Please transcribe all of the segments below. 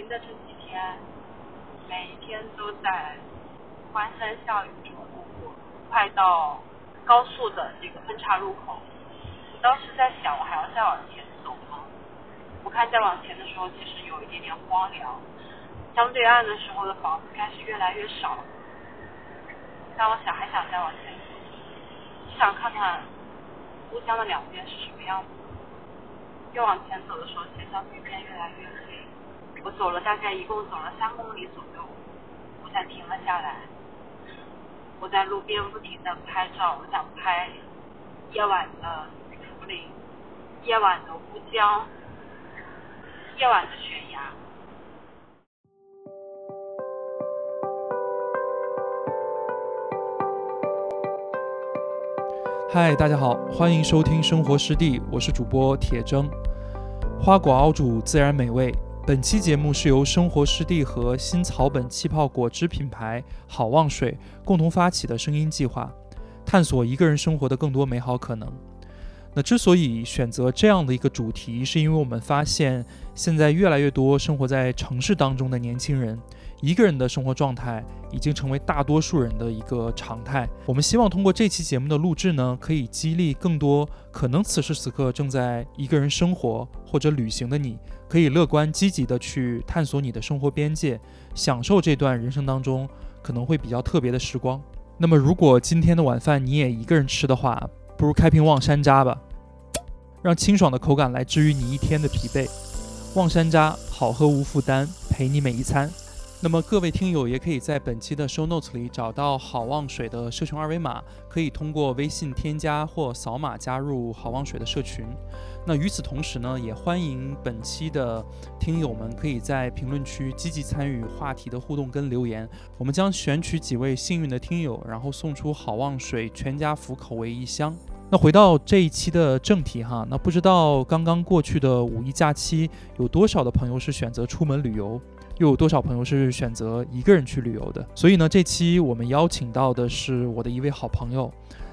年的这几天，每一天都在欢声笑语中度过。快到高速的这个分岔路口，我当时在想，我还要再往前走吗？我看再往前的时候，其实有一点点荒凉。相对岸的时候的房子开始越来越少。但我想，还想再往前走，想看看乌江的两边是什么样子。越往前走的时候，天上越变越来越黑。我走了大概一共走了三公里左右，我才停了下来。我在路边不停的拍照，我想拍夜晚的竹林，夜晚的乌江，夜晚的悬崖。嗨，大家好，欢迎收听生活湿地，我是主播铁铮。花果熬煮，自然美味。本期节目是由生活湿地和新草本气泡果汁品牌好望水共同发起的声音计划，探索一个人生活的更多美好可能。那之所以选择这样的一个主题，是因为我们发现现在越来越多生活在城市当中的年轻人。一个人的生活状态已经成为大多数人的一个常态。我们希望通过这期节目的录制呢，可以激励更多可能此时此刻正在一个人生活或者旅行的你，可以乐观积极的去探索你的生活边界，享受这段人生当中可能会比较特别的时光。那么，如果今天的晚饭你也一个人吃的话，不如开瓶望山楂吧，让清爽的口感来治愈你一天的疲惫。望山楂，好喝无负担，陪你每一餐。那么各位听友也可以在本期的 show notes 里找到好望水的社群二维码，可以通过微信添加或扫码加入好望水的社群。那与此同时呢，也欢迎本期的听友们可以在评论区积极参与话题的互动跟留言，我们将选取几位幸运的听友，然后送出好望水全家福口味一箱。那回到这一期的正题哈，那不知道刚刚过去的五一假期，有多少的朋友是选择出门旅游？又有多少朋友是选择一个人去旅游的？所以呢，这期我们邀请到的是我的一位好朋友，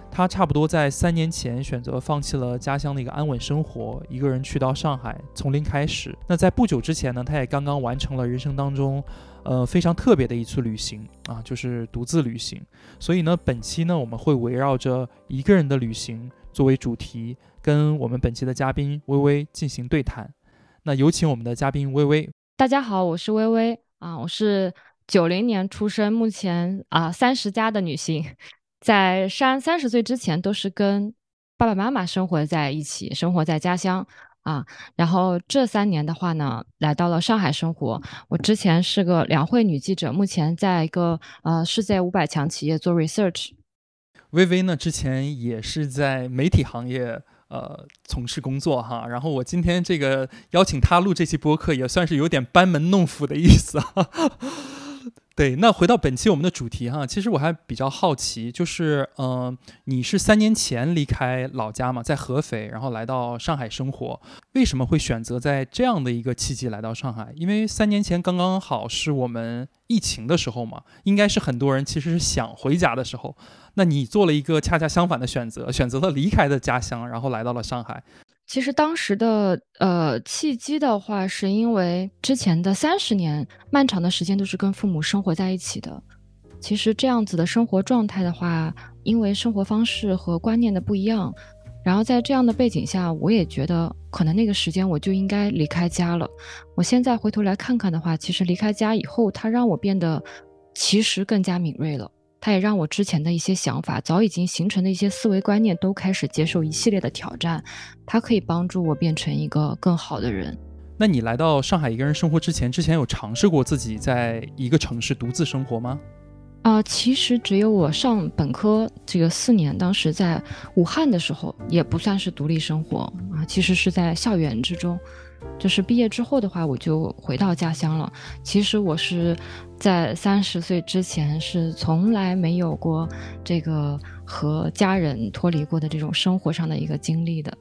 他差不多在三年前选择放弃了家乡的一个安稳生活，一个人去到上海，从零开始。那在不久之前呢，他也刚刚完成了人生当中，呃，非常特别的一次旅行啊，就是独自旅行。所以呢，本期呢，我们会围绕着一个人的旅行作为主题，跟我们本期的嘉宾微微进行对谈。那有请我们的嘉宾微微。大家好，我是微微啊，我是九零年出生，目前啊三十加的女性，在三三十岁之前都是跟爸爸妈妈生活在一起，生活在家乡啊，然后这三年的话呢，来到了上海生活。我之前是个两会女记者，目前在一个呃世界五百强企业做 research。微微呢，之前也是在媒体行业。呃，从事工作哈，然后我今天这个邀请他录这期播客，也算是有点班门弄斧的意思哈。对，那回到本期我们的主题哈，其实我还比较好奇，就是嗯，你是三年前离开老家嘛，在合肥，然后来到上海生活，为什么会选择在这样的一个契机来到上海？因为三年前刚刚好是我们疫情的时候嘛，应该是很多人其实是想回家的时候，那你做了一个恰恰相反的选择，选择了离开的家乡，然后来到了上海。其实当时的呃契机的话，是因为之前的三十年漫长的时间都是跟父母生活在一起的。其实这样子的生活状态的话，因为生活方式和观念的不一样，然后在这样的背景下，我也觉得可能那个时间我就应该离开家了。我现在回头来看看的话，其实离开家以后，它让我变得其实更加敏锐了。它也让我之前的一些想法，早已经形成的一些思维观念，都开始接受一系列的挑战。它可以帮助我变成一个更好的人。那你来到上海一个人生活之前，之前有尝试过自己在一个城市独自生活吗？啊，其实只有我上本科这个四年，当时在武汉的时候，也不算是独立生活啊，其实是在校园之中。就是毕业之后的话，我就回到家乡了。其实我是在三十岁之前是从来没有过这个和家人脱离过的这种生活上的一个经历的。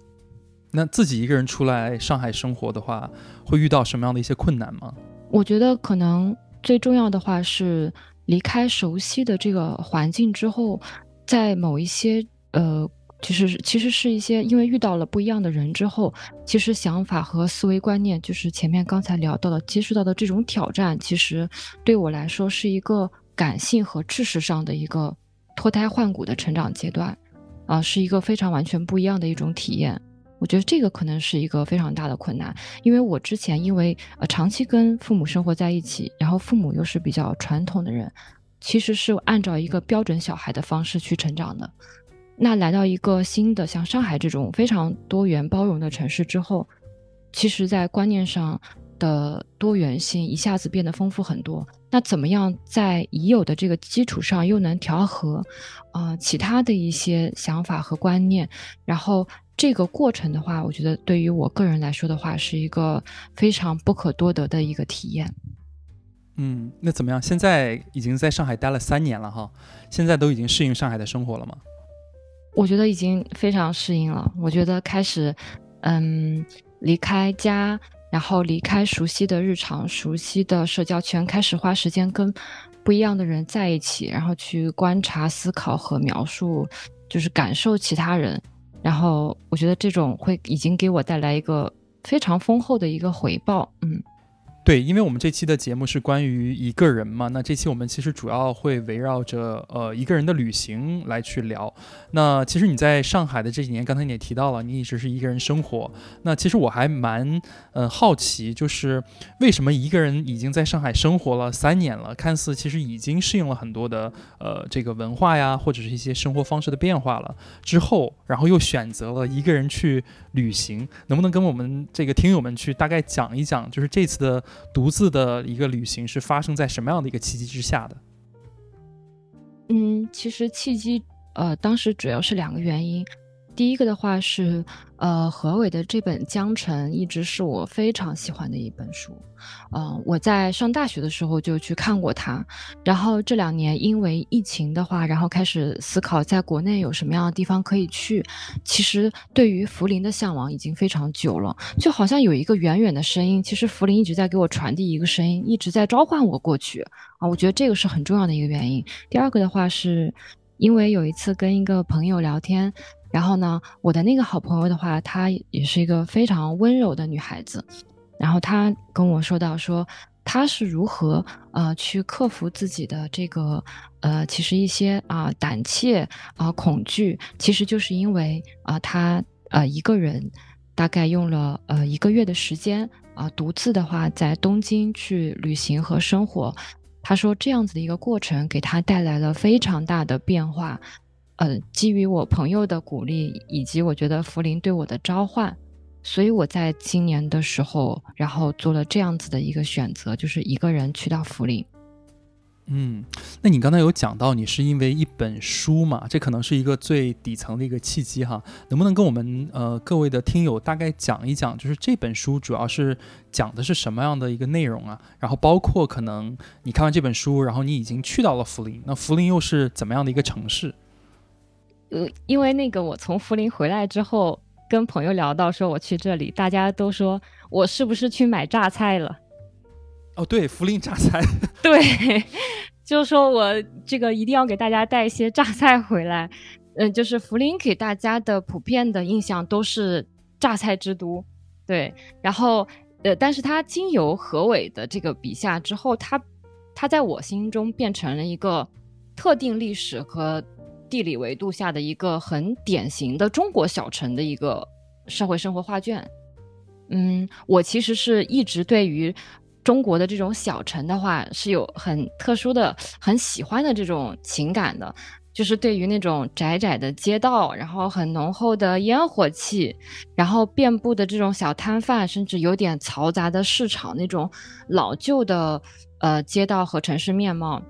那自己一个人出来上海生活的话，会遇到什么样的一些困难吗？我觉得可能最重要的话是离开熟悉的这个环境之后，在某一些呃其实其实是一些因为遇到了不一样的人之后，其实想法和思维观念，就是前面刚才聊到的接触到的这种挑战，其实对我来说是一个感性和知识上的一个脱胎换骨的成长阶段，啊，是一个非常完全不一样的一种体验。我觉得这个可能是一个非常大的困难，因为我之前因为呃长期跟父母生活在一起，然后父母又是比较传统的人，其实是按照一个标准小孩的方式去成长的。那来到一个新的像上海这种非常多元包容的城市之后，其实，在观念上的多元性一下子变得丰富很多。那怎么样在已有的这个基础上又能调和啊其他的一些想法和观念，然后？这个过程的话，我觉得对于我个人来说的话，是一个非常不可多得的一个体验。嗯，那怎么样？现在已经在上海待了三年了哈，现在都已经适应上海的生活了吗？我觉得已经非常适应了。我觉得开始，嗯，离开家，然后离开熟悉的日常、熟悉的社交圈，开始花时间跟不一样的人在一起，然后去观察、思考和描述，就是感受其他人。然后我觉得这种会已经给我带来一个非常丰厚的一个回报，嗯。对，因为我们这期的节目是关于一个人嘛，那这期我们其实主要会围绕着呃一个人的旅行来去聊。那其实你在上海的这几年，刚才你也提到了，你一直是一个人生活。那其实我还蛮呃好奇，就是为什么一个人已经在上海生活了三年了，看似其实已经适应了很多的呃这个文化呀，或者是一些生活方式的变化了之后，然后又选择了一个人去旅行，能不能跟我们这个听友们去大概讲一讲，就是这次的。独自的一个旅行是发生在什么样的一个契机之下的？嗯，其实契机呃，当时主要是两个原因。第一个的话是，呃，何伟的这本《江城》一直是我非常喜欢的一本书，嗯，我在上大学的时候就去看过它，然后这两年因为疫情的话，然后开始思考在国内有什么样的地方可以去。其实对于福林的向往已经非常久了，就好像有一个远远的声音，其实福林一直在给我传递一个声音，一直在召唤我过去啊，我觉得这个是很重要的一个原因。第二个的话是，因为有一次跟一个朋友聊天。然后呢，我的那个好朋友的话，她也是一个非常温柔的女孩子。然后她跟我说到，说她是如何呃去克服自己的这个呃，其实一些啊胆怯啊恐惧，其实就是因为啊她呃一个人大概用了呃一个月的时间啊，独自的话在东京去旅行和生活。她说这样子的一个过程给她带来了非常大的变化。呃，基于我朋友的鼓励，以及我觉得福林对我的召唤，所以我在今年的时候，然后做了这样子的一个选择，就是一个人去到福林。嗯，那你刚才有讲到，你是因为一本书嘛？这可能是一个最底层的一个契机哈。能不能跟我们呃各位的听友大概讲一讲，就是这本书主要是讲的是什么样的一个内容啊？然后包括可能你看完这本书，然后你已经去到了福林，那福林又是怎么样的一个城市？呃，因为那个我从涪陵回来之后，跟朋友聊到说我去这里，大家都说我是不是去买榨菜了？哦，对，涪陵榨菜，对，就是说我这个一定要给大家带一些榨菜回来。嗯，就是福林给大家的普遍的印象都是榨菜之都，对。然后，呃，但是它经由何伟的这个笔下之后，它它在我心中变成了一个特定历史和。地理维度下的一个很典型的中国小城的一个社会生活画卷。嗯，我其实是一直对于中国的这种小城的话是有很特殊的、很喜欢的这种情感的，就是对于那种窄窄的街道，然后很浓厚的烟火气，然后遍布的这种小摊贩，甚至有点嘈杂的市场那种老旧的呃街道和城市面貌。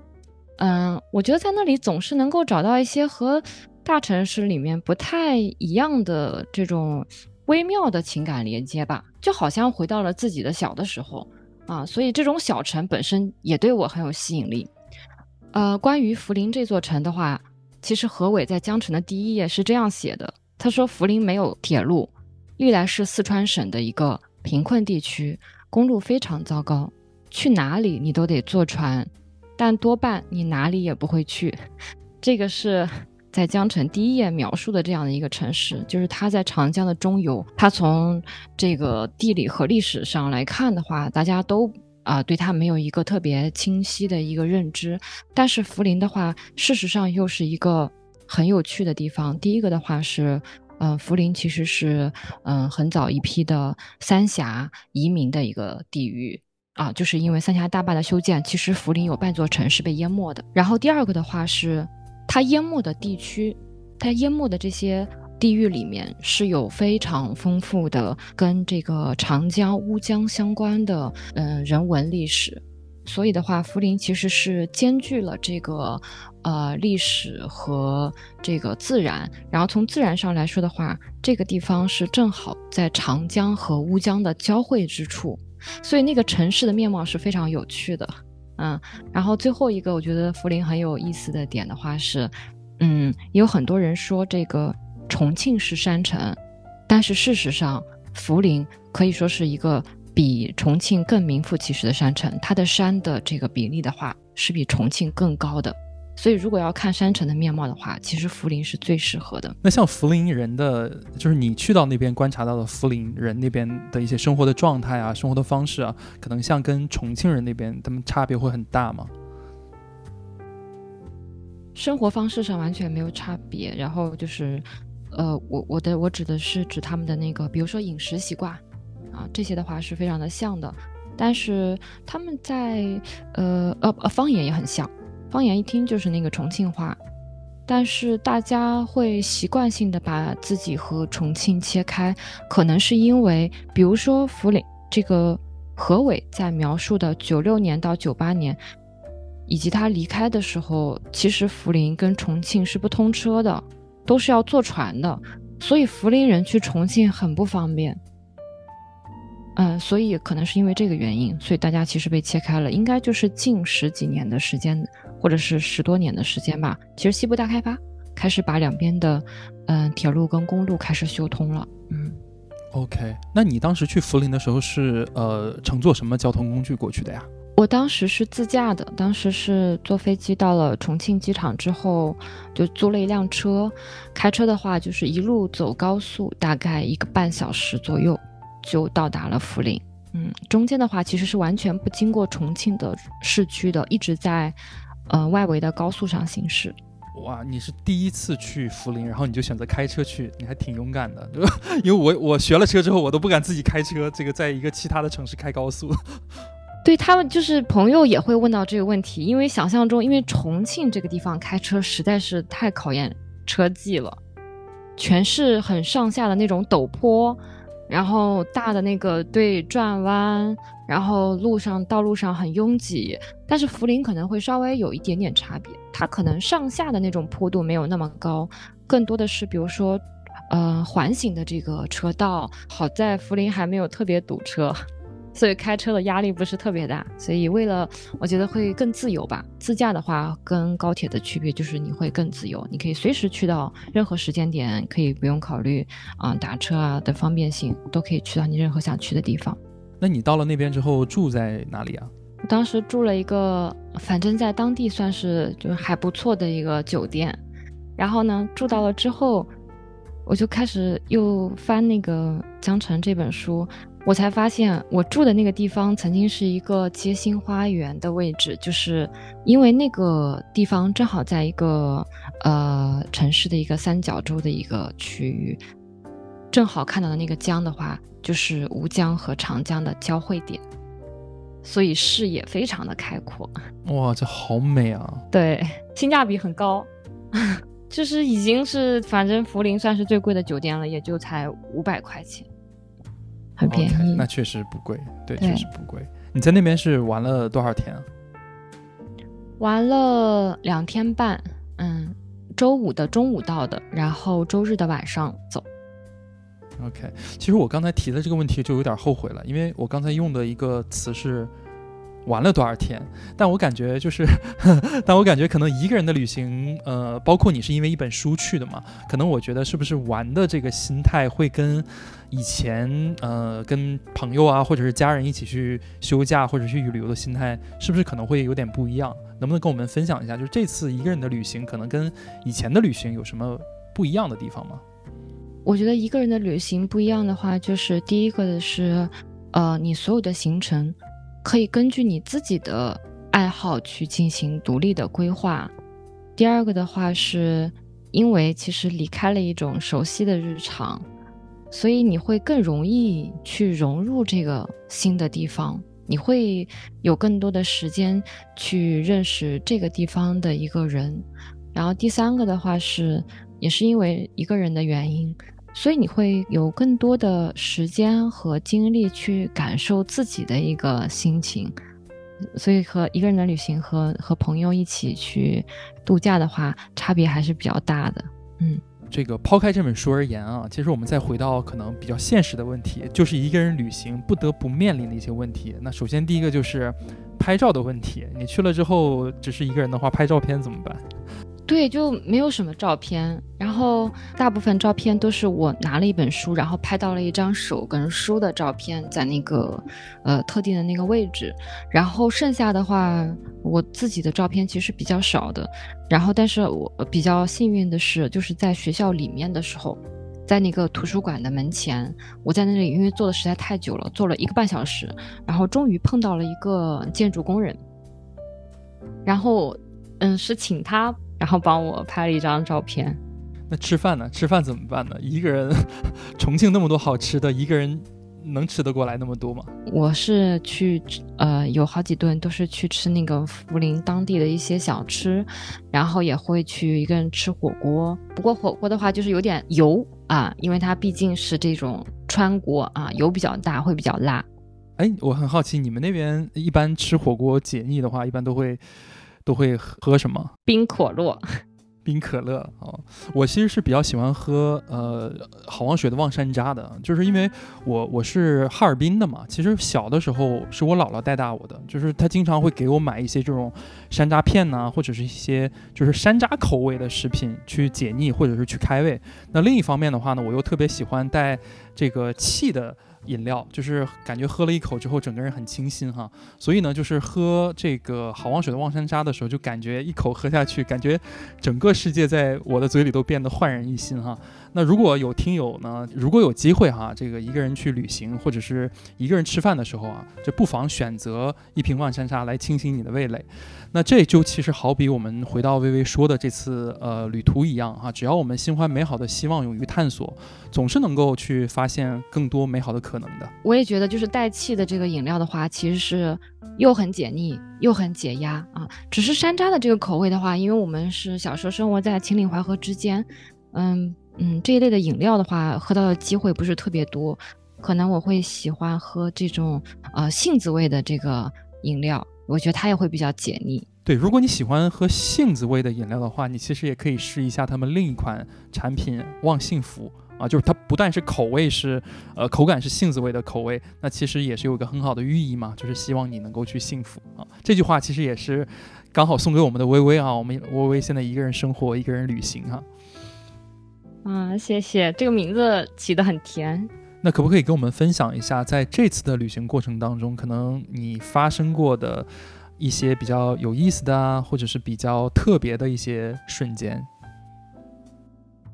嗯，我觉得在那里总是能够找到一些和大城市里面不太一样的这种微妙的情感连接吧，就好像回到了自己的小的时候啊，所以这种小城本身也对我很有吸引力。呃，关于涪陵这座城的话，其实何伟在《江城》的第一页是这样写的，他说涪陵没有铁路，历来是四川省的一个贫困地区，公路非常糟糕，去哪里你都得坐船。但多半你哪里也不会去，这个是在江城第一页描述的这样的一个城市，就是它在长江的中游。它从这个地理和历史上来看的话，大家都啊对它没有一个特别清晰的一个认知。但是涪陵的话，事实上又是一个很有趣的地方。第一个的话是，嗯，涪陵其实是嗯很早一批的三峡移民的一个地域。啊，就是因为三峡大坝的修建，其实涪陵有半座城是被淹没的。然后第二个的话是，它淹没的地区，它淹没的这些地域里面是有非常丰富的跟这个长江、乌江相关的嗯人文历史。所以的话，涪陵其实是兼具了这个呃历史和这个自然。然后从自然上来说的话，这个地方是正好在长江和乌江的交汇之处。所以那个城市的面貌是非常有趣的，嗯，然后最后一个我觉得涪陵很有意思的点的话是，嗯，有很多人说这个重庆是山城，但是事实上涪陵可以说是一个比重庆更名副其实的山城，它的山的这个比例的话是比重庆更高的。所以，如果要看山城的面貌的话，其实涪陵是最适合的。那像涪陵人的，就是你去到那边观察到的涪陵人那边的一些生活的状态啊，生活的方式啊，可能像跟重庆人那边他们差别会很大吗？生活方式上完全没有差别。然后就是，呃，我我的我指的是指他们的那个，比如说饮食习惯啊，这些的话是非常的像的。但是他们在呃呃呃方言也很像。方言一听就是那个重庆话，但是大家会习惯性的把自己和重庆切开，可能是因为，比如说涪陵这个何伟在描述的九六年到九八年，以及他离开的时候，其实涪陵跟重庆是不通车的，都是要坐船的，所以涪陵人去重庆很不方便。嗯，所以可能是因为这个原因，所以大家其实被切开了，应该就是近十几年的时间。或者是十多年的时间吧。其实西部大开发开始把两边的，嗯，铁路跟公路开始修通了。嗯，OK，那你当时去涪陵的时候是呃乘坐什么交通工具过去的呀？我当时是自驾的，当时是坐飞机到了重庆机场之后，就租了一辆车，开车的话就是一路走高速，大概一个半小时左右就到达了涪陵。嗯，中间的话其实是完全不经过重庆的市区的，一直在。呃，外围的高速上行驶。哇，你是第一次去涪陵，然后你就选择开车去，你还挺勇敢的，对吧？因为我我学了车之后，我都不敢自己开车，这个在一个其他的城市开高速。对他们就是朋友也会问到这个问题，因为想象中，因为重庆这个地方开车实在是太考验车技了，全是很上下的那种陡坡。然后大的那个对转弯，然后路上道路上很拥挤，但是涪陵可能会稍微有一点点差别，它可能上下的那种坡度没有那么高，更多的是比如说，呃环形的这个车道，好在涪陵还没有特别堵车。所以开车的压力不是特别大，所以为了我觉得会更自由吧。自驾的话跟高铁的区别就是你会更自由，你可以随时去到任何时间点，可以不用考虑啊打车啊的方便性，都可以去到你任何想去的地方。那你到了那边之后住在哪里啊？我当时住了一个，反正在当地算是就是还不错的一个酒店。然后呢，住到了之后，我就开始又翻那个《江城》这本书。我才发现，我住的那个地方曾经是一个街心花园的位置，就是因为那个地方正好在一个呃城市的一个三角洲的一个区域，正好看到的那个江的话，就是吴江和长江的交汇点，所以视野非常的开阔。哇，这好美啊！对，性价比很高，就是已经是反正涪陵算是最贵的酒店了，也就才五百块钱。很便宜，那确实不贵，对，确实不贵。你在那边是玩了多少天啊？玩了两天半，嗯，周五的中午到的，然后周日的晚上走。OK，其实我刚才提的这个问题就有点后悔了，因为我刚才用的一个词是玩了多少天，但我感觉就是，但我感觉可能一个人的旅行，呃，包括你是因为一本书去的嘛，可能我觉得是不是玩的这个心态会跟以前呃跟朋友啊或者是家人一起去休假或者去旅游的心态，是不是可能会有点不一样？能不能跟我们分享一下，就是这次一个人的旅行可能跟以前的旅行有什么不一样的地方吗？我觉得一个人的旅行不一样的话，就是第一个的是，呃，你所有的行程可以根据你自己的爱好去进行独立的规划。第二个的话，是因为其实离开了一种熟悉的日常，所以你会更容易去融入这个新的地方，你会有更多的时间去认识这个地方的一个人。然后第三个的话是，也是因为一个人的原因。所以你会有更多的时间和精力去感受自己的一个心情，所以和一个人的旅行和和朋友一起去度假的话，差别还是比较大的。嗯，这个抛开这本书而言啊，其实我们再回到可能比较现实的问题，就是一个人旅行不得不面临的一些问题。那首先第一个就是拍照的问题，你去了之后只是一个人的话，拍照片怎么办？对，就没有什么照片，然后大部分照片都是我拿了一本书，然后拍到了一张手跟书的照片，在那个呃特定的那个位置，然后剩下的话，我自己的照片其实比较少的，然后但是我比较幸运的是，就是在学校里面的时候，在那个图书馆的门前，我在那里因为坐的实在太久了，坐了一个半小时，然后终于碰到了一个建筑工人，然后嗯是请他。然后帮我拍了一张照片。那吃饭呢？吃饭怎么办呢？一个人，重庆那么多好吃的，一个人能吃得过来那么多吗？我是去，呃，有好几顿都是去吃那个涪陵当地的一些小吃，然后也会去一个人吃火锅。不过火锅的话就是有点油啊，因为它毕竟是这种川锅啊，油比较大，会比较辣。哎，我很好奇，你们那边一般吃火锅解腻的话，一般都会。都会喝什么？冰可乐，冰可乐啊！我其实是比较喜欢喝呃好望雪的望山楂的，就是因为我我是哈尔滨的嘛。其实小的时候是我姥姥带大我的，就是她经常会给我买一些这种山楂片呐，或者是一些就是山楂口味的食品去解腻或者是去开胃。那另一方面的话呢，我又特别喜欢带这个气的。饮料就是感觉喝了一口之后，整个人很清新哈，所以呢，就是喝这个好望水的望山楂的时候，就感觉一口喝下去，感觉整个世界在我的嘴里都变得焕然一新哈。那如果有听友呢，如果有机会哈，这个一个人去旅行或者是一个人吃饭的时候啊，这不妨选择一瓶望山楂来清新你的味蕾。那这就其实好比我们回到微微说的这次呃旅途一样哈，只要我们心怀美好的希望，勇于探索，总是能够去发现更多美好的可能的。我也觉得，就是带气的这个饮料的话，其实是又很解腻又很解压啊。只是山楂的这个口味的话，因为我们是小时候生活在秦岭淮河之间，嗯。嗯，这一类的饮料的话，喝到的机会不是特别多，可能我会喜欢喝这种呃杏子味的这个饮料，我觉得它也会比较解腻。对，如果你喜欢喝杏子味的饮料的话，你其实也可以试一下他们另一款产品望幸福啊，就是它不但是口味是呃口感是杏子味的口味，那其实也是有一个很好的寓意嘛，就是希望你能够去幸福啊。这句话其实也是刚好送给我们的微微啊，我们微微现在一个人生活，一个人旅行哈。啊，谢谢，这个名字起得很甜。那可不可以跟我们分享一下，在这次的旅行过程当中，可能你发生过的一些比较有意思的啊，或者是比较特别的一些瞬间？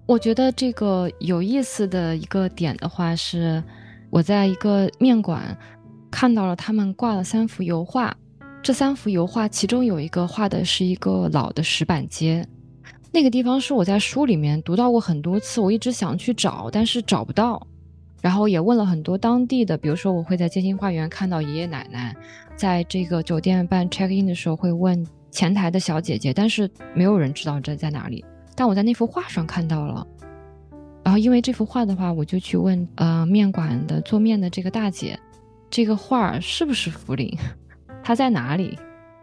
我觉得这个有意思的一个点的话，是我在一个面馆看到了他们挂了三幅油画，这三幅油画其中有一个画的是一个老的石板街。那个地方是我在书里面读到过很多次，我一直想去找，但是找不到。然后也问了很多当地的，比如说我会在街心花园看到爷爷奶奶，在这个酒店办 check in 的时候会问前台的小姐姐，但是没有人知道这在哪里。但我在那幅画上看到了，然后因为这幅画的话，我就去问呃面馆的做面的这个大姐，这个画是不是涪陵？它在哪里？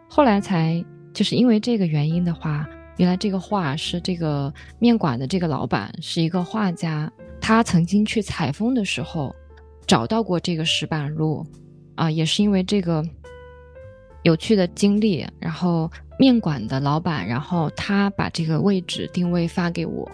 后来才就是因为这个原因的话。原来这个画是这个面馆的这个老板是一个画家，他曾经去采风的时候找到过这个石板路，啊，也是因为这个有趣的经历，然后面馆的老板，然后他把这个位置定位发给我，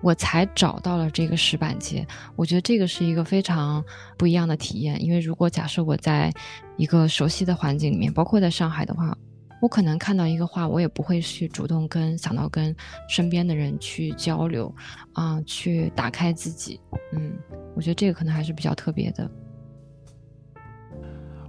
我才找到了这个石板街。我觉得这个是一个非常不一样的体验，因为如果假设我在一个熟悉的环境里面，包括在上海的话，我可能看到一个画，我也不会去主动跟想到跟身边的人去交流，啊，去打开自己。嗯，我觉得这个可能还是比较特别的。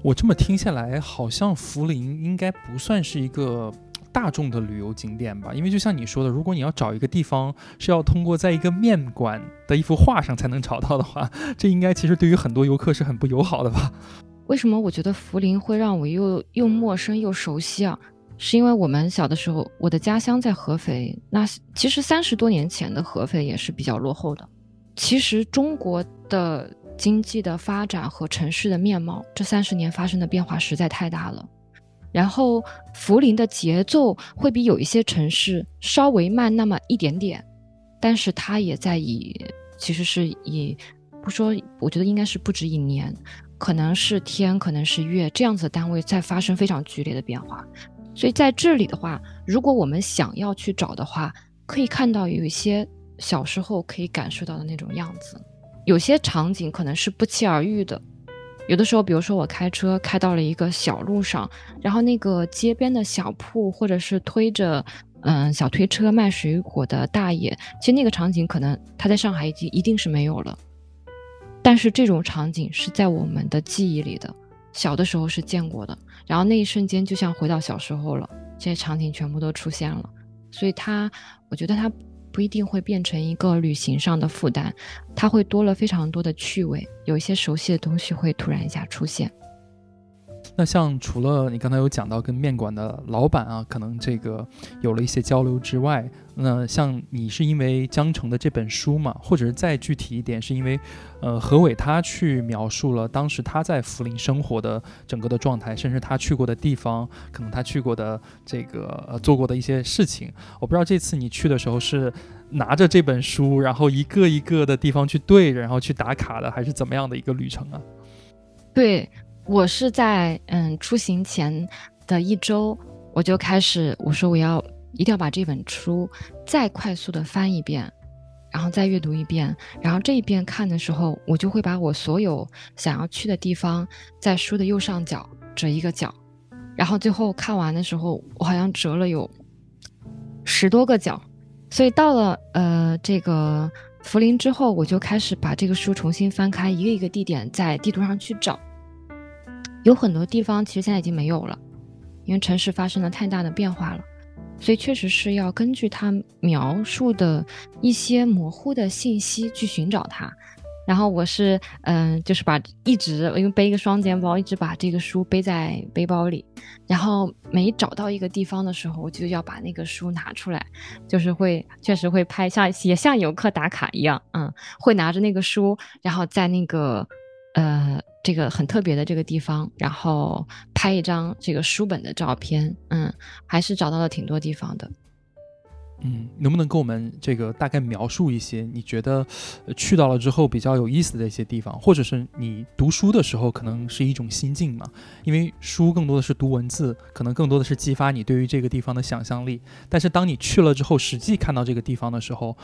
我这么听下来，好像涪陵应该不算是一个大众的旅游景点吧？因为就像你说的，如果你要找一个地方是要通过在一个面馆的一幅画上才能找到的话，这应该其实对于很多游客是很不友好的吧？为什么我觉得涪陵会让我又又陌生又熟悉啊？是因为我们小的时候，我的家乡在合肥，那其实三十多年前的合肥也是比较落后的。其实中国的。经济的发展和城市的面貌，这三十年发生的变化实在太大了。然后，涪陵的节奏会比有一些城市稍微慢那么一点点，但是它也在以，其实是以，不说，我觉得应该是不止一年，可能是天，可能是月这样子的单位在发生非常剧烈的变化。所以在这里的话，如果我们想要去找的话，可以看到有一些小时候可以感受到的那种样子。有些场景可能是不期而遇的，有的时候，比如说我开车开到了一个小路上，然后那个街边的小铺或者是推着嗯小推车卖水果的大爷，其实那个场景可能他在上海已经一定是没有了，但是这种场景是在我们的记忆里的，小的时候是见过的，然后那一瞬间就像回到小时候了，这些场景全部都出现了，所以它，我觉得它。不一定会变成一个旅行上的负担，它会多了非常多的趣味，有一些熟悉的东西会突然一下出现。那像除了你刚才有讲到跟面馆的老板啊，可能这个有了一些交流之外，那像你是因为江城的这本书嘛，或者是再具体一点，是因为，呃，何伟他去描述了当时他在涪陵生活的整个的状态，甚至他去过的地方，可能他去过的这个呃做过的一些事情。我不知道这次你去的时候是拿着这本书，然后一个一个的地方去对，然后去打卡的，还是怎么样的一个旅程啊？对。我是在嗯出行前的一周，我就开始我说我要一定要把这本书再快速的翻一遍，然后再阅读一遍，然后这一遍看的时候，我就会把我所有想要去的地方在书的右上角折一个角，然后最后看完的时候，我好像折了有十多个角，所以到了呃这个涪陵之后，我就开始把这个书重新翻开，一个一个地点在地图上去找。有很多地方其实现在已经没有了，因为城市发生了太大的变化了，所以确实是要根据他描述的一些模糊的信息去寻找它。然后我是嗯，就是把一直因为背一个双肩包，一直把这个书背在背包里。然后每找到一个地方的时候，我就要把那个书拿出来，就是会确实会拍像也像游客打卡一样，嗯，会拿着那个书，然后在那个呃。这个很特别的这个地方，然后拍一张这个书本的照片，嗯，还是找到了挺多地方的。嗯，能不能跟我们这个大概描述一些你觉得去到了之后比较有意思的一些地方，或者是你读书的时候可能是一种心境嘛？因为书更多的是读文字，可能更多的是激发你对于这个地方的想象力。但是当你去了之后，实际看到这个地方的时候，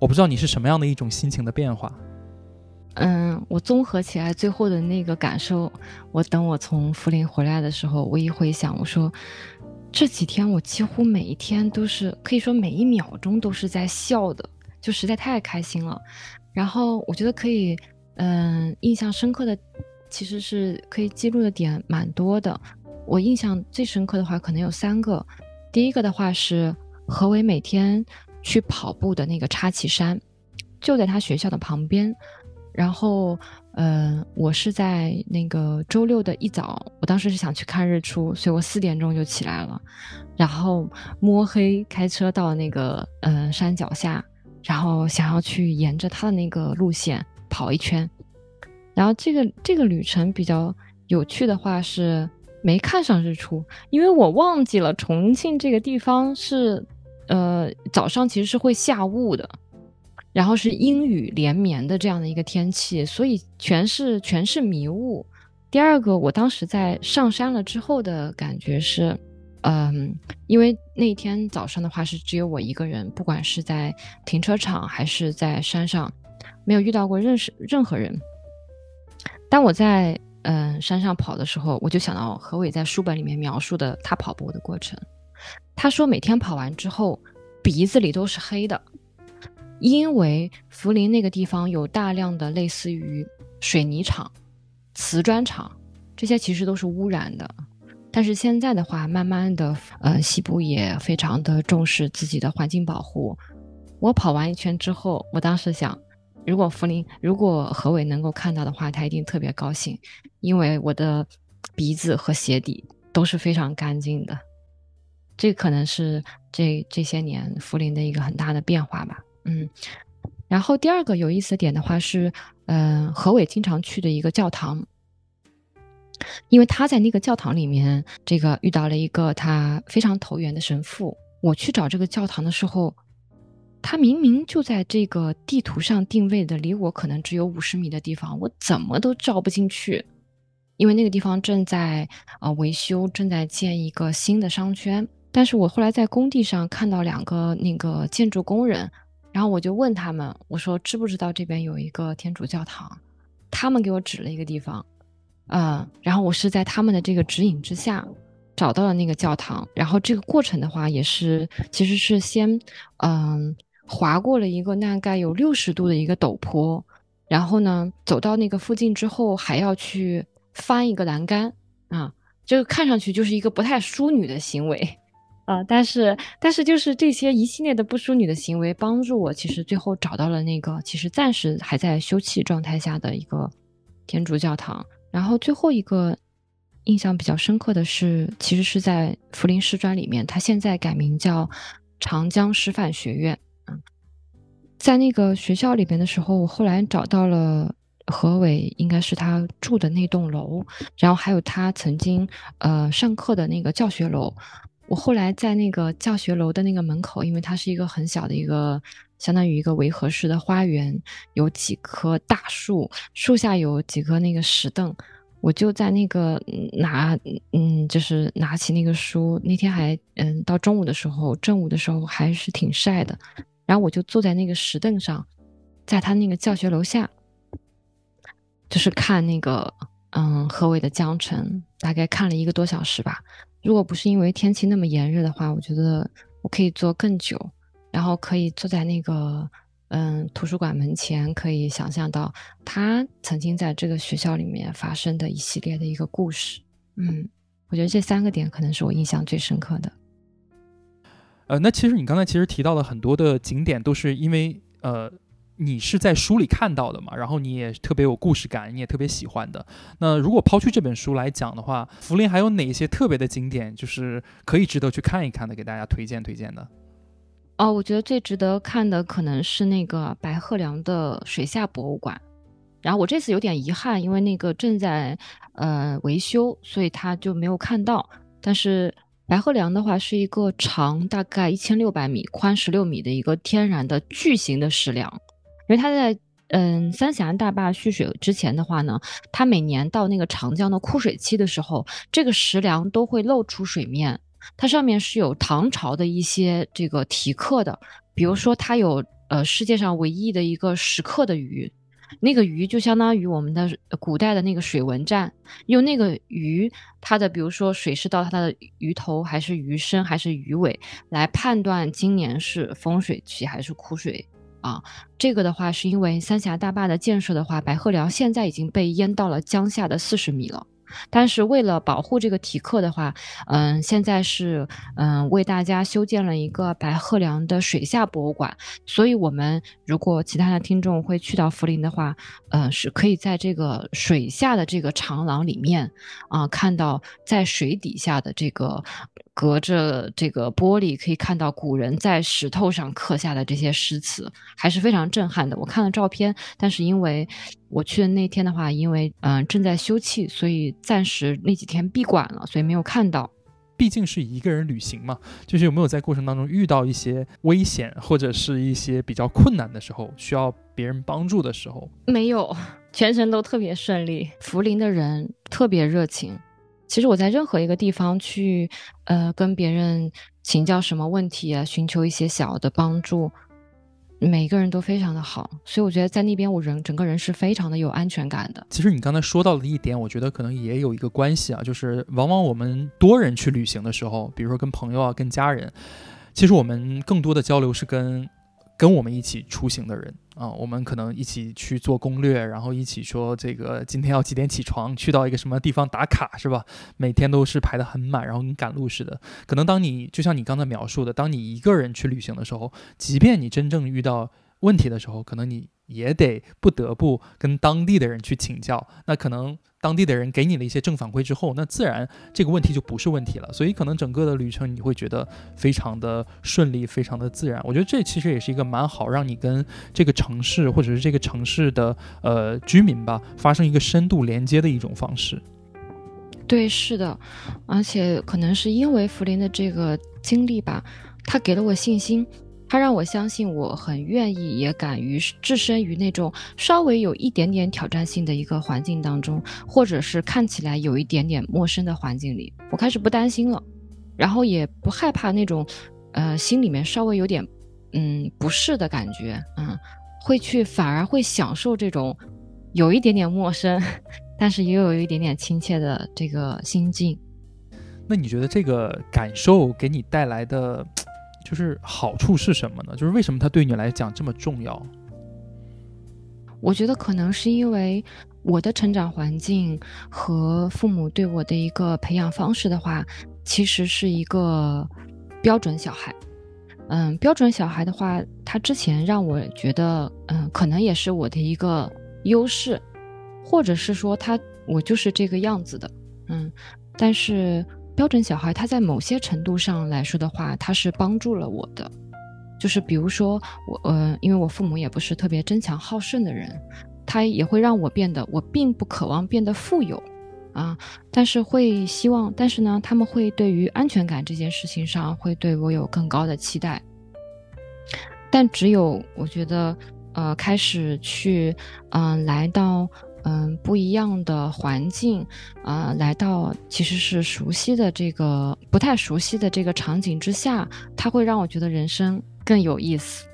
我不知道你是什么样的一种心情的变化。嗯，我综合起来最后的那个感受，我等我从涪陵回来的时候，我一回想，我说这几天我几乎每一天都是可以说每一秒钟都是在笑的，就实在太开心了。然后我觉得可以，嗯，印象深刻的其实是可以记录的点蛮多的。我印象最深刻的话可能有三个，第一个的话是何为每天去跑步的那个插旗山，就在他学校的旁边。然后，嗯，我是在那个周六的一早，我当时是想去看日出，所以我四点钟就起来了，然后摸黑开车到那个嗯山脚下，然后想要去沿着它的那个路线跑一圈。然后这个这个旅程比较有趣的话是没看上日出，因为我忘记了重庆这个地方是，呃，早上其实是会下雾的。然后是阴雨连绵的这样的一个天气，所以全是全是迷雾，第二个，我当时在上山了之后的感觉是，嗯，因为那天早上的话是只有我一个人，不管是在停车场还是在山上，没有遇到过认识任何人。当我在嗯山上跑的时候，我就想到何伟在书本里面描述的他跑步的过程。他说每天跑完之后，鼻子里都是黑的。因为涪陵那个地方有大量的类似于水泥厂、瓷砖厂，这些其实都是污染的。但是现在的话，慢慢的，呃，西部也非常的重视自己的环境保护。我跑完一圈之后，我当时想，如果涪陵，如果何伟能够看到的话，他一定特别高兴，因为我的鼻子和鞋底都是非常干净的。这可能是这这些年涪陵的一个很大的变化吧。嗯，然后第二个有意思的点的话是，嗯，何伟经常去的一个教堂，因为他在那个教堂里面，这个遇到了一个他非常投缘的神父。我去找这个教堂的时候，他明明就在这个地图上定位的离我可能只有五十米的地方，我怎么都照不进去，因为那个地方正在呃维修，正在建一个新的商圈。但是我后来在工地上看到两个那个建筑工人。然后我就问他们，我说知不知道这边有一个天主教堂？他们给我指了一个地方，嗯，然后我是在他们的这个指引之下找到了那个教堂。然后这个过程的话，也是其实是先嗯滑过了一个大概有六十度的一个陡坡，然后呢走到那个附近之后，还要去翻一个栏杆啊，这个看上去就是一个不太淑女的行为。呃，但是但是就是这些一系列的不淑女的行为，帮助我其实最后找到了那个其实暂时还在休憩状态下的一个天主教堂。然后最后一个印象比较深刻的是，其实是在涪陵师专里面，它现在改名叫长江师范学院。嗯，在那个学校里边的时候，我后来找到了何伟，应该是他住的那栋楼，然后还有他曾经呃上课的那个教学楼。我后来在那个教学楼的那个门口，因为它是一个很小的一个，相当于一个围合式的花园，有几棵大树，树下有几个那个石凳，我就在那个拿，嗯，就是拿起那个书。那天还，嗯，到中午的时候，正午的时候还是挺晒的，然后我就坐在那个石凳上，在他那个教学楼下，就是看那个，嗯，何伟的江城，大概看了一个多小时吧。如果不是因为天气那么炎热的话，我觉得我可以坐更久，然后可以坐在那个嗯图书馆门前，可以想象到他曾经在这个学校里面发生的一系列的一个故事。嗯，我觉得这三个点可能是我印象最深刻的。呃，那其实你刚才其实提到了很多的景点，都是因为呃。你是在书里看到的嘛？然后你也特别有故事感，你也特别喜欢的。那如果抛去这本书来讲的话，福陵还有哪些特别的景点，就是可以值得去看一看的，给大家推荐推荐的？哦，我觉得最值得看的可能是那个白鹤梁的水下博物馆。然后我这次有点遗憾，因为那个正在呃维修，所以他就没有看到。但是白鹤梁的话是一个长大概一千六百米、宽十六米的一个天然的巨型的石梁。因为它在嗯三峡大坝蓄水之前的话呢，它每年到那个长江的枯水期的时候，这个石梁都会露出水面。它上面是有唐朝的一些这个题刻的，比如说它有呃世界上唯一的一个石刻的鱼，那个鱼就相当于我们的古代的那个水文站，用那个鱼它的比如说水是到它的鱼头还是鱼身还是鱼尾来判断今年是丰水期还是枯水。啊，这个的话是因为三峡大坝的建设的话，白鹤梁现在已经被淹到了江下的四十米了。但是为了保护这个题刻的话，嗯，现在是嗯为大家修建了一个白鹤梁的水下博物馆。所以，我们如果其他的听众会去到涪陵的话，嗯，是可以在这个水下的这个长廊里面啊，看到在水底下的这个隔着这个玻璃可以看到古人在石头上刻下的这些诗词，还是非常震撼的。我看了照片，但是因为。我去的那天的话，因为嗯正在休憩，所以暂时那几天闭馆了，所以没有看到。毕竟是一个人旅行嘛，就是有没有在过程当中遇到一些危险或者是一些比较困难的时候，需要别人帮助的时候？没有，全程都特别顺利。涪陵的人特别热情。其实我在任何一个地方去，呃，跟别人请教什么问题啊，寻求一些小的帮助，每个人都非常的好，所以我觉得在那边我人整个人是非常的有安全感的。其实你刚才说到的一点，我觉得可能也有一个关系啊，就是往往我们多人去旅行的时候，比如说跟朋友啊、跟家人，其实我们更多的交流是跟。跟我们一起出行的人啊，我们可能一起去做攻略，然后一起说这个今天要几点起床，去到一个什么地方打卡，是吧？每天都是排得很满，然后跟赶路似的。可能当你就像你刚才描述的，当你一个人去旅行的时候，即便你真正遇到问题的时候，可能你也得不得不跟当地的人去请教。那可能。当地的人给你了一些正反馈之后，那自然这个问题就不是问题了。所以可能整个的旅程你会觉得非常的顺利，非常的自然。我觉得这其实也是一个蛮好让你跟这个城市或者是这个城市的呃居民吧发生一个深度连接的一种方式。对，是的，而且可能是因为涪陵的这个经历吧，它给了我信心。他让我相信，我很愿意，也敢于置身于那种稍微有一点点挑战性的一个环境当中，或者是看起来有一点点陌生的环境里。我开始不担心了，然后也不害怕那种，呃，心里面稍微有点，嗯，不适的感觉，嗯，会去反而会享受这种有一点点陌生，但是也有一点点亲切的这个心境。那你觉得这个感受给你带来的？就是好处是什么呢？就是为什么它对你来讲这么重要？我觉得可能是因为我的成长环境和父母对我的一个培养方式的话，其实是一个标准小孩。嗯，标准小孩的话，他之前让我觉得，嗯，可能也是我的一个优势，或者是说他我就是这个样子的。嗯，但是。标准小孩，他在某些程度上来说的话，他是帮助了我的。就是比如说我，呃，因为我父母也不是特别争强好胜的人，他也会让我变得，我并不渴望变得富有，啊，但是会希望，但是呢，他们会对于安全感这件事情上，会对我有更高的期待。但只有我觉得，呃，开始去，嗯，来到。嗯，不一样的环境，啊，来到其实是熟悉的这个不太熟悉的这个场景之下，它会让我觉得人生更有意思，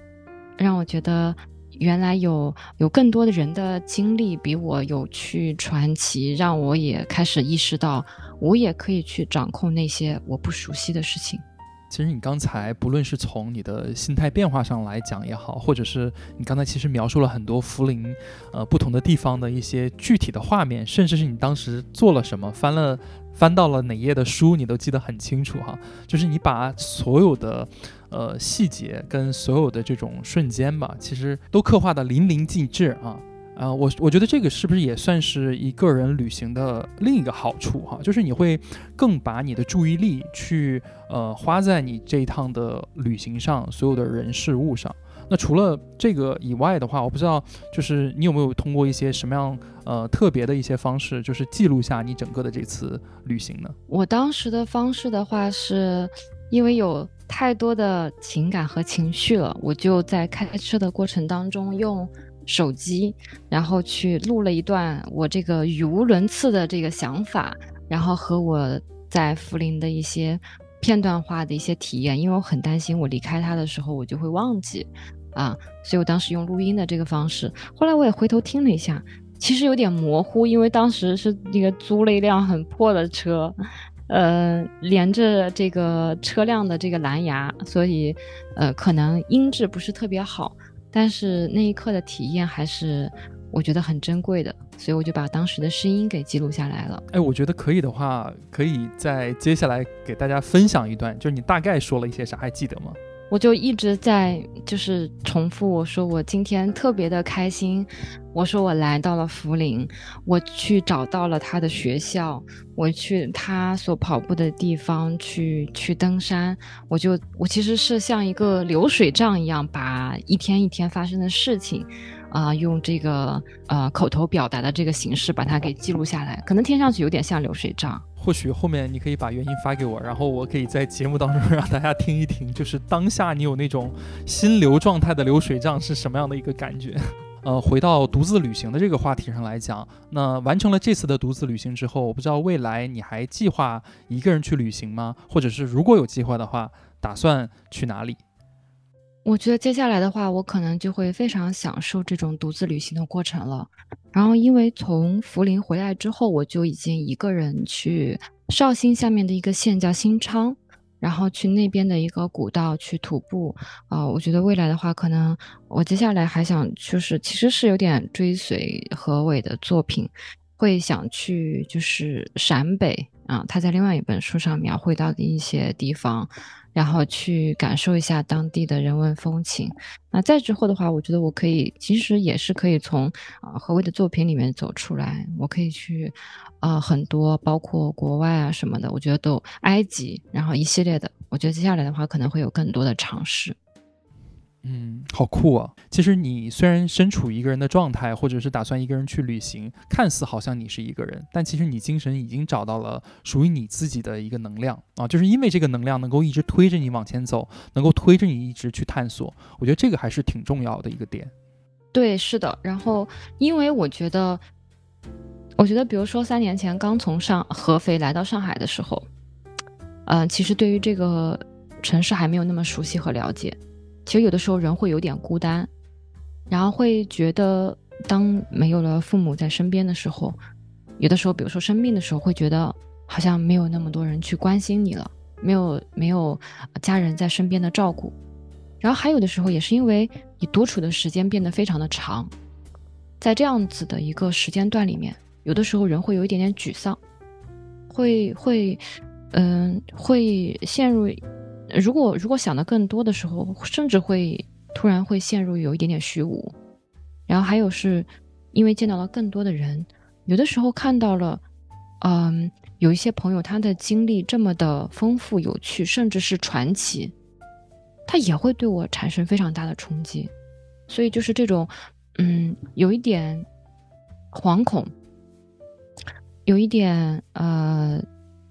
让我觉得原来有有更多的人的经历比我有趣传奇，让我也开始意识到，我也可以去掌控那些我不熟悉的事情。其实你刚才不论是从你的心态变化上来讲也好，或者是你刚才其实描述了很多涪陵，呃不同的地方的一些具体的画面，甚至是你当时做了什么，翻了翻到了哪页的书，你都记得很清楚哈。就是你把所有的呃细节跟所有的这种瞬间吧，其实都刻画的淋漓尽致啊。啊，我我觉得这个是不是也算是一个人旅行的另一个好处哈？就是你会更把你的注意力去呃花在你这一趟的旅行上，所有的人事物上。那除了这个以外的话，我不知道就是你有没有通过一些什么样呃特别的一些方式，就是记录下你整个的这次旅行呢？我当时的方式的话，是因为有太多的情感和情绪了，我就在开车的过程当中用。手机，然后去录了一段我这个语无伦次的这个想法，然后和我在涪陵的一些片段化的一些体验，因为我很担心我离开他的时候我就会忘记啊，所以我当时用录音的这个方式。后来我也回头听了一下，其实有点模糊，因为当时是那个租了一辆很破的车，呃，连着这个车辆的这个蓝牙，所以呃，可能音质不是特别好。但是那一刻的体验还是我觉得很珍贵的，所以我就把当时的声音给记录下来了。哎，我觉得可以的话，可以在接下来给大家分享一段，就是你大概说了一些啥，还记得吗？我就一直在就是重复我说我今天特别的开心，我说我来到了涪陵，我去找到了他的学校，我去他所跑步的地方去去登山，我就我其实是像一个流水账一样，把一天一天发生的事情，啊，用这个呃口头表达的这个形式把它给记录下来，可能听上去有点像流水账。或许后面你可以把原因发给我，然后我可以在节目当中 让大家听一听，就是当下你有那种心流状态的流水账是什么样的一个感觉。呃，回到独自旅行的这个话题上来讲，那完成了这次的独自旅行之后，我不知道未来你还计划一个人去旅行吗？或者是如果有计划的话，打算去哪里？我觉得接下来的话，我可能就会非常享受这种独自旅行的过程了。然后，因为从涪陵回来之后，我就已经一个人去绍兴下面的一个县叫新昌，然后去那边的一个古道去徒步。啊，我觉得未来的话，可能我接下来还想就是，其实是有点追随何伟的作品，会想去就是陕北啊，他在另外一本书上描绘到的一些地方。然后去感受一下当地的人文风情。那再之后的话，我觉得我可以，其实也是可以从啊何谓的作品里面走出来。我可以去啊很多，包括国外啊什么的，我觉得都埃及，然后一系列的。我觉得接下来的话，可能会有更多的尝试。嗯，好酷啊！其实你虽然身处一个人的状态，或者是打算一个人去旅行，看似好像你是一个人，但其实你精神已经找到了属于你自己的一个能量啊！就是因为这个能量能够一直推着你往前走，能够推着你一直去探索。我觉得这个还是挺重要的一个点。对，是的。然后，因为我觉得，我觉得，比如说三年前刚从上合肥来到上海的时候，嗯，其实对于这个城市还没有那么熟悉和了解。其实有的时候人会有点孤单，然后会觉得当没有了父母在身边的时候，有的时候，比如说生病的时候，会觉得好像没有那么多人去关心你了，没有没有家人在身边的照顾。然后还有的时候也是因为你独处的时间变得非常的长，在这样子的一个时间段里面，有的时候人会有一点点沮丧，会会嗯会陷入。如果如果想的更多的时候，甚至会突然会陷入有一点点虚无，然后还有是，因为见到了更多的人，有的时候看到了，嗯，有一些朋友他的经历这么的丰富有趣，甚至是传奇，他也会对我产生非常大的冲击，所以就是这种，嗯，有一点惶恐，有一点呃，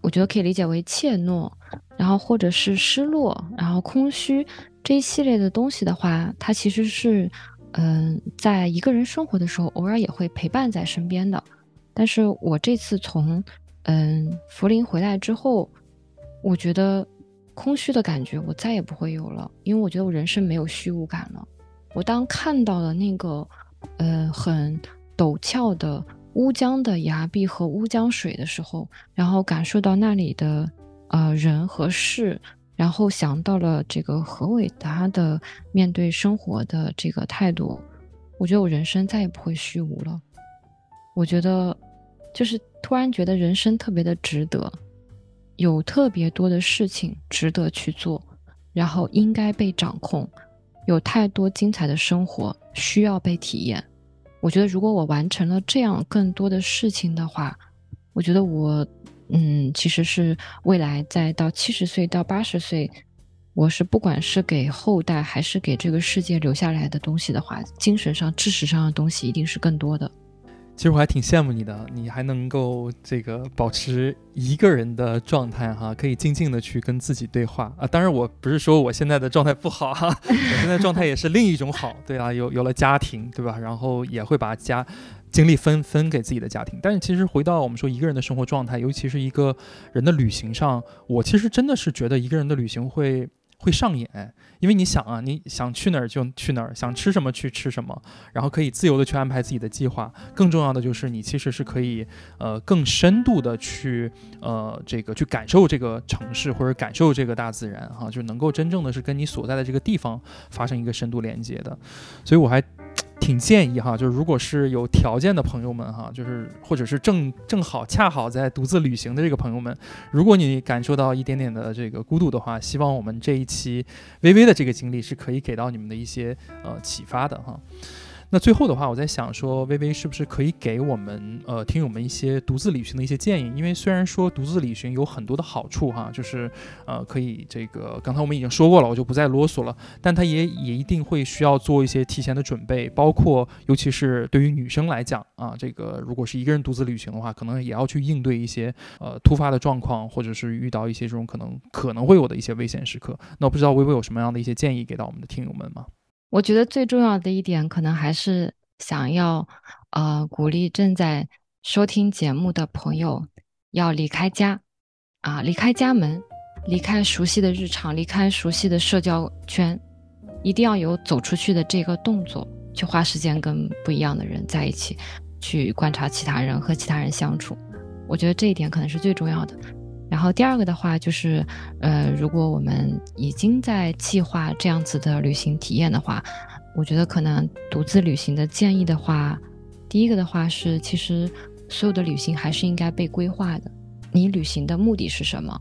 我觉得可以理解为怯懦。然后或者是失落，然后空虚这一系列的东西的话，它其实是，嗯，在一个人生活的时候，偶尔也会陪伴在身边的。但是我这次从，嗯，涪陵回来之后，我觉得空虚的感觉我再也不会有了，因为我觉得我人生没有虚无感了。我当看到了那个，呃，很陡峭的乌江的崖壁和乌江水的时候，然后感受到那里的。呃，人和事，然后想到了这个何伟他的面对生活的这个态度，我觉得我人生再也不会虚无了。我觉得，就是突然觉得人生特别的值得，有特别多的事情值得去做，然后应该被掌控，有太多精彩的生活需要被体验。我觉得，如果我完成了这样更多的事情的话，我觉得我。嗯，其实是未来再到七十岁到八十岁，我是不管是给后代还是给这个世界留下来的东西的话，精神上、知识上的东西一定是更多的。其实我还挺羡慕你的，你还能够这个保持一个人的状态哈，可以静静的去跟自己对话啊。当然，我不是说我现在的状态不好哈，我现在状态也是另一种好，对啊，有有了家庭，对吧？然后也会把家。精力分分给自己的家庭，但是其实回到我们说一个人的生活状态，尤其是一个人的旅行上，我其实真的是觉得一个人的旅行会会上瘾，因为你想啊，你想去哪儿就去哪儿，想吃什么去吃什么，然后可以自由的去安排自己的计划。更重要的就是你其实是可以呃更深度的去呃这个去感受这个城市或者感受这个大自然哈，就能够真正的是跟你所在的这个地方发生一个深度连接的。所以我还。挺建议哈，就是如果是有条件的朋友们哈，就是或者是正正好恰好在独自旅行的这个朋友们，如果你感受到一点点的这个孤独的话，希望我们这一期微微的这个经历是可以给到你们的一些呃启发的哈。那最后的话，我在想说，微微是不是可以给我们呃听友们一些独自旅行的一些建议？因为虽然说独自旅行有很多的好处哈，就是呃可以这个刚才我们已经说过了，我就不再啰嗦了。但它也也一定会需要做一些提前的准备，包括尤其是对于女生来讲啊，这个如果是一个人独自旅行的话，可能也要去应对一些呃突发的状况，或者是遇到一些这种可能可能会有的一些危险时刻。那我不知道微微有什么样的一些建议给到我们的听友们吗？我觉得最重要的一点，可能还是想要，呃，鼓励正在收听节目的朋友，要离开家，啊，离开家门，离开熟悉的日常，离开熟悉的社交圈，一定要有走出去的这个动作，去花时间跟不一样的人在一起，去观察其他人和其他人相处。我觉得这一点可能是最重要的。然后第二个的话就是，呃，如果我们已经在计划这样子的旅行体验的话，我觉得可能独自旅行的建议的话，第一个的话是，其实所有的旅行还是应该被规划的。你旅行的目的是什么？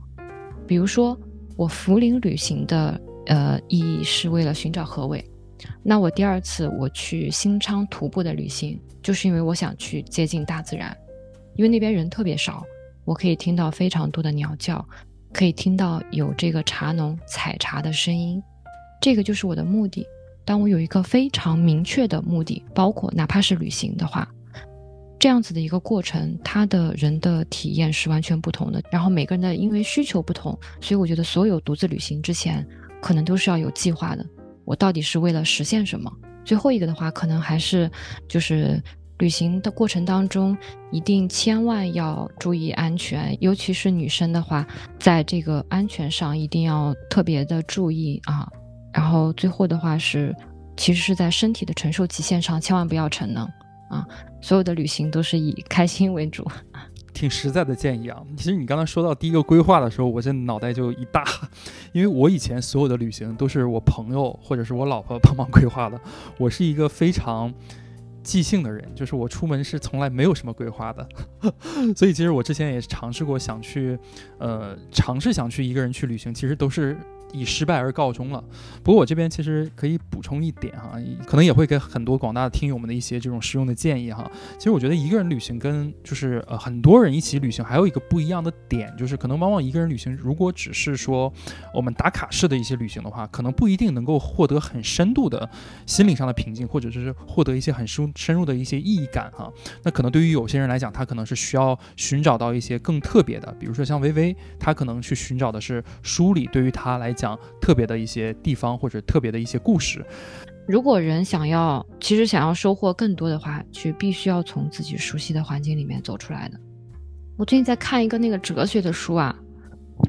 比如说我福陵旅行的呃意义是为了寻找何伟，那我第二次我去新昌徒步的旅行，就是因为我想去接近大自然，因为那边人特别少。我可以听到非常多的鸟叫，可以听到有这个茶农采茶的声音，这个就是我的目的。当我有一个非常明确的目的，包括哪怕是旅行的话，这样子的一个过程，他的人的体验是完全不同的。然后每个人的因为需求不同，所以我觉得所有独自旅行之前，可能都是要有计划的。我到底是为了实现什么？最后一个的话，可能还是就是。旅行的过程当中，一定千万要注意安全，尤其是女生的话，在这个安全上一定要特别的注意啊。然后最后的话是，其实是在身体的承受极限上，千万不要逞能啊。所有的旅行都是以开心为主，挺实在的建议啊。其实你刚才说到第一个规划的时候，我这脑袋就一大，因为我以前所有的旅行都是我朋友或者是我老婆帮忙规划的，我是一个非常。即兴的人，就是我出门是从来没有什么规划的，所以其实我之前也尝试过想去，呃，尝试想去一个人去旅行，其实都是。以失败而告终了。不过我这边其实可以补充一点哈，可能也会给很多广大的听友们的一些这种实用的建议哈。其实我觉得一个人旅行跟就是呃很多人一起旅行还有一个不一样的点，就是可能往往一个人旅行如果只是说我们打卡式的一些旅行的话，可能不一定能够获得很深度的心理上的平静，或者是获得一些很深深入的一些意义感哈。那可能对于有些人来讲，他可能是需要寻找到一些更特别的，比如说像微微，他可能去寻找的是书里对于他来讲特别的一些地方或者特别的一些故事。如果人想要，其实想要收获更多的话，去必须要从自己熟悉的环境里面走出来的。我最近在看一个那个哲学的书啊，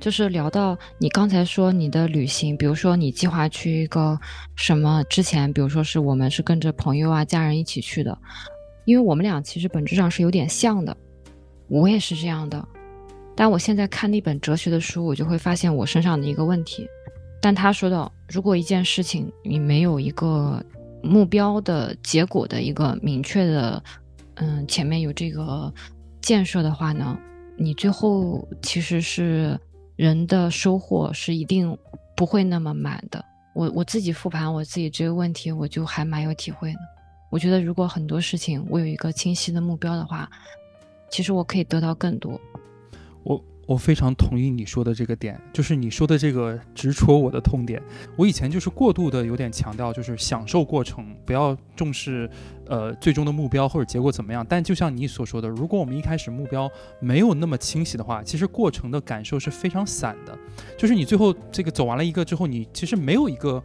就是聊到你刚才说你的旅行，比如说你计划去一个什么之前，比如说是我们是跟着朋友啊家人一起去的，因为我们俩其实本质上是有点像的，我也是这样的。但我现在看那本哲学的书，我就会发现我身上的一个问题。但他说到，如果一件事情你没有一个目标的结果的一个明确的，嗯，前面有这个建设的话呢，你最后其实是人的收获是一定不会那么满的。我我自己复盘我自己这个问题，我就还蛮有体会的。我觉得如果很多事情我有一个清晰的目标的话，其实我可以得到更多。我非常同意你说的这个点，就是你说的这个直戳我的痛点。我以前就是过度的有点强调，就是享受过程，不要重视呃最终的目标或者结果怎么样。但就像你所说的，如果我们一开始目标没有那么清晰的话，其实过程的感受是非常散的。就是你最后这个走完了一个之后，你其实没有一个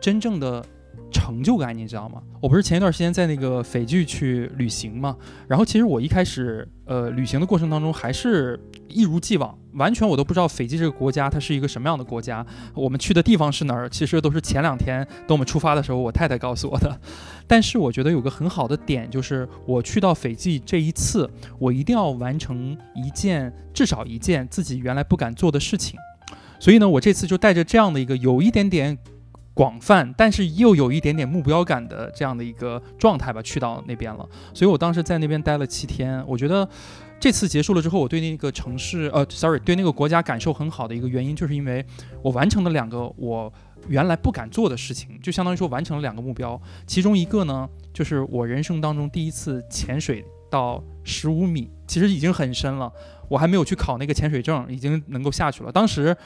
真正的。成就感，你知道吗？我不是前一段时间在那个斐济去旅行嘛，然后其实我一开始，呃，旅行的过程当中还是一如既往，完全我都不知道斐济这个国家它是一个什么样的国家，我们去的地方是哪儿，其实都是前两天等我们出发的时候，我太太告诉我的。但是我觉得有个很好的点，就是我去到斐济这一次，我一定要完成一件至少一件自己原来不敢做的事情，所以呢，我这次就带着这样的一个有一点点。广泛，但是又有一点点目标感的这样的一个状态吧，去到那边了。所以我当时在那边待了七天。我觉得这次结束了之后，我对那个城市，呃，sorry，对那个国家感受很好的一个原因，就是因为我完成了两个我原来不敢做的事情，就相当于说完成了两个目标。其中一个呢，就是我人生当中第一次潜水到十五米，其实已经很深了。我还没有去考那个潜水证，已经能够下去了。当时。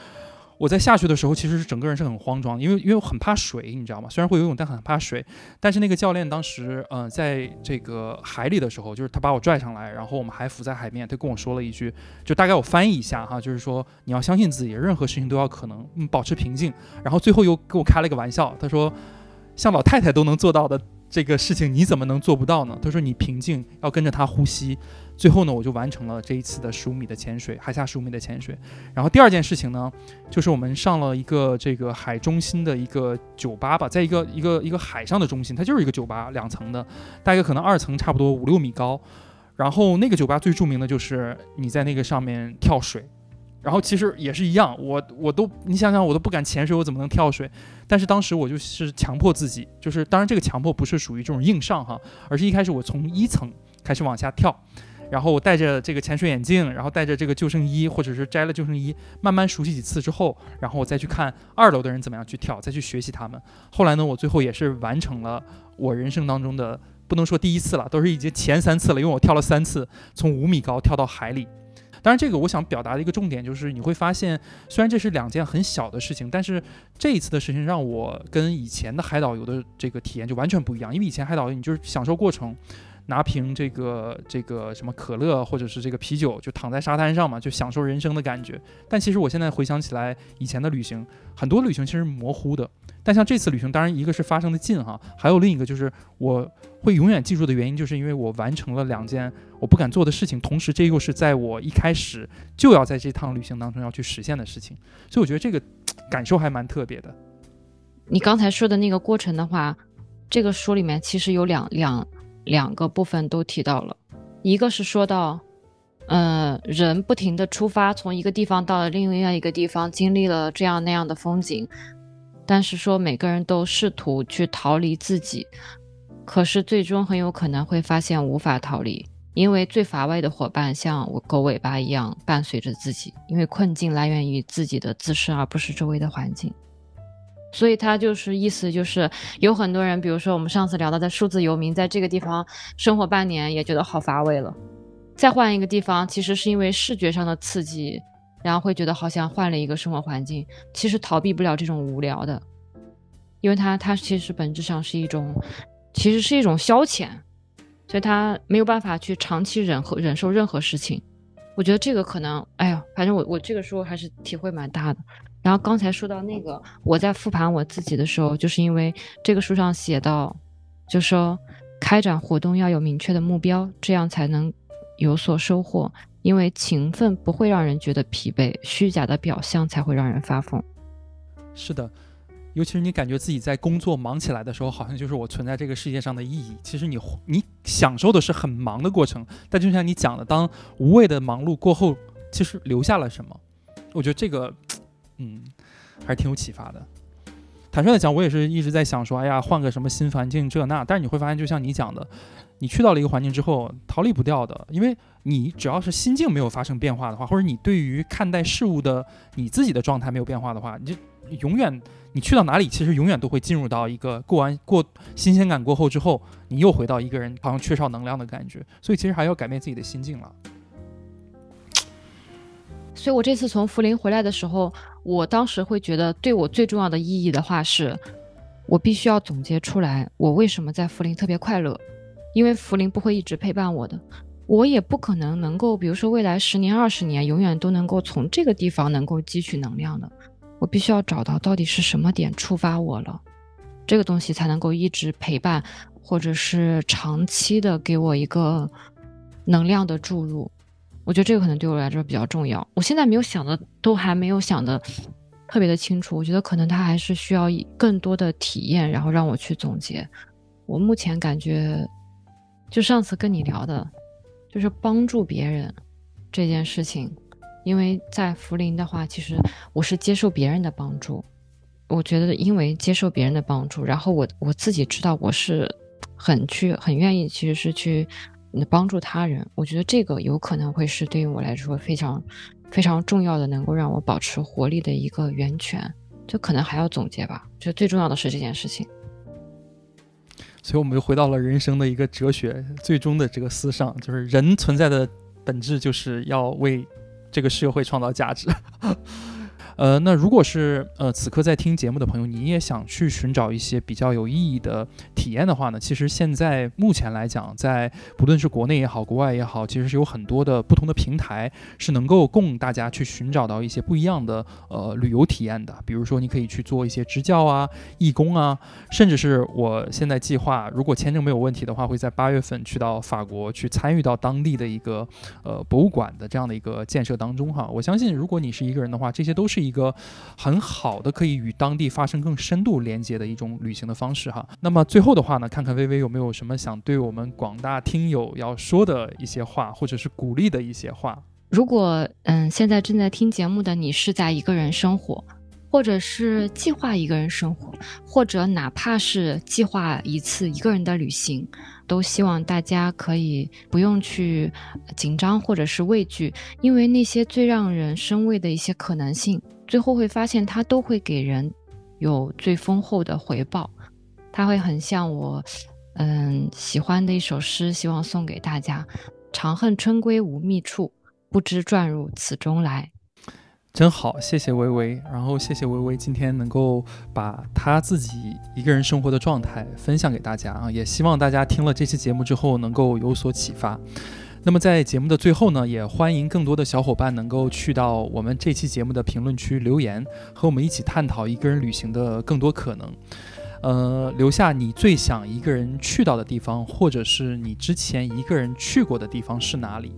我在下去的时候，其实是整个人是很慌张，因为因为我很怕水，你知道吗？虽然会游泳，但很怕水。但是那个教练当时，嗯，在这个海里的时候，就是他把我拽上来，然后我们还浮在海面，他跟我说了一句，就大概我翻译一下哈，就是说你要相信自己，任何事情都要可能，嗯，保持平静。然后最后又给我开了个玩笑，他说，像老太太都能做到的这个事情，你怎么能做不到呢？他说你平静，要跟着他呼吸。最后呢，我就完成了这一次的十五米的潜水，海下十五米的潜水。然后第二件事情呢，就是我们上了一个这个海中心的一个酒吧吧，在一个一个一个海上的中心，它就是一个酒吧，两层的，大概可能二层差不多五六米高。然后那个酒吧最著名的就是你在那个上面跳水，然后其实也是一样，我我都你想想，我都不敢潜水，我怎么能跳水？但是当时我就是强迫自己，就是当然这个强迫不是属于这种硬上哈，而是一开始我从一层开始往下跳。然后我戴着这个潜水眼镜，然后带着这个救生衣，或者是摘了救生衣，慢慢熟悉几次之后，然后我再去看二楼的人怎么样去跳，再去学习他们。后来呢，我最后也是完成了我人生当中的，不能说第一次了，都是已经前三次了，因为我跳了三次，从五米高跳到海里。当然，这个我想表达的一个重点就是，你会发现，虽然这是两件很小的事情，但是这一次的事情让我跟以前的海岛游的这个体验就完全不一样，因为以前海岛游你就是享受过程。拿瓶这个这个什么可乐或者是这个啤酒，就躺在沙滩上嘛，就享受人生的感觉。但其实我现在回想起来，以前的旅行，很多旅行其实模糊的。但像这次旅行，当然一个是发生的近哈，还有另一个就是我会永远记住的原因，就是因为我完成了两件我不敢做的事情，同时这又是在我一开始就要在这趟旅行当中要去实现的事情。所以我觉得这个感受还蛮特别的。你刚才说的那个过程的话，这个书里面其实有两两。两个部分都提到了，一个是说到，呃，人不停的出发，从一个地方到了另外一个地方，经历了这样那样的风景，但是说每个人都试图去逃离自己，可是最终很有可能会发现无法逃离，因为最乏味的伙伴像狗尾巴一样伴随着自己，因为困境来源于自己的自身，而不是周围的环境。所以他就是意思就是有很多人，比如说我们上次聊到的数字游民，在这个地方生活半年也觉得好乏味了，再换一个地方，其实是因为视觉上的刺激，然后会觉得好像换了一个生活环境，其实逃避不了这种无聊的，因为它它其实本质上是一种，其实是一种消遣，所以他没有办法去长期忍和忍受任何事情。我觉得这个可能，哎呀，反正我我这个时候还是体会蛮大的。然后刚才说到那个，我在复盘我自己的时候，就是因为这个书上写到，就说开展活动要有明确的目标，这样才能有所收获。因为勤奋不会让人觉得疲惫，虚假的表象才会让人发疯。是的，尤其是你感觉自己在工作忙起来的时候，好像就是我存在这个世界上的意义。其实你你享受的是很忙的过程，但就像你讲的，当无谓的忙碌过后，其实留下了什么？我觉得这个。嗯，还是挺有启发的。坦率的讲，我也是一直在想说，哎呀，换个什么新环境这那。但是你会发现，就像你讲的，你去到了一个环境之后，逃离不掉的。因为你只要是心境没有发生变化的话，或者你对于看待事物的你自己的状态没有变化的话，你就永远你去到哪里，其实永远都会进入到一个过完过新鲜感过后之后，你又回到一个人好像缺少能量的感觉。所以其实还要改变自己的心境了。所以我这次从涪陵回来的时候。我当时会觉得，对我最重要的意义的话是，我必须要总结出来，我为什么在涪陵特别快乐，因为涪陵不会一直陪伴我的，我也不可能能够，比如说未来十年、二十年，永远都能够从这个地方能够汲取能量的，我必须要找到到底是什么点触发我了，这个东西才能够一直陪伴，或者是长期的给我一个能量的注入。我觉得这个可能对我来说比较重要。我现在没有想的，都还没有想的特别的清楚。我觉得可能他还是需要更多的体验，然后让我去总结。我目前感觉，就上次跟你聊的，就是帮助别人这件事情。因为在涪陵的话，其实我是接受别人的帮助。我觉得，因为接受别人的帮助，然后我我自己知道我是很去很愿意，其实是去。帮助他人，我觉得这个有可能会是对于我来说非常非常重要的，能够让我保持活力的一个源泉。就可能还要总结吧。就最重要的是这件事情。所以我们又回到了人生的一个哲学，最终的这个思上，就是人存在的本质就是要为这个社会创造价值。呃，那如果是呃此刻在听节目的朋友，你也想去寻找一些比较有意义的体验的话呢，其实现在目前来讲，在不论是国内也好，国外也好，其实是有很多的不同的平台是能够供大家去寻找到一些不一样的呃旅游体验的。比如说，你可以去做一些支教啊、义工啊，甚至是我现在计划，如果签证没有问题的话，会在八月份去到法国去参与到当地的一个呃博物馆的这样的一个建设当中哈。我相信，如果你是一个人的话，这些都是。一个很好的可以与当地发生更深度连接的一种旅行的方式哈。那么最后的话呢，看看微微有没有什么想对我们广大听友要说的一些话，或者是鼓励的一些话。如果嗯，现在正在听节目的你是在一个人生活，或者是计划一个人生活，或者哪怕是计划一次一个人的旅行，都希望大家可以不用去紧张或者是畏惧，因为那些最让人生畏的一些可能性。最后会发现，它都会给人有最丰厚的回报。它会很像我，嗯，喜欢的一首诗，希望送给大家：长恨春归无觅处，不知转入此中来。真好，谢谢微微。然后谢谢微微今天能够把他自己一个人生活的状态分享给大家啊，也希望大家听了这期节目之后能够有所启发。那么在节目的最后呢，也欢迎更多的小伙伴能够去到我们这期节目的评论区留言，和我们一起探讨一个人旅行的更多可能。呃，留下你最想一个人去到的地方，或者是你之前一个人去过的地方是哪里？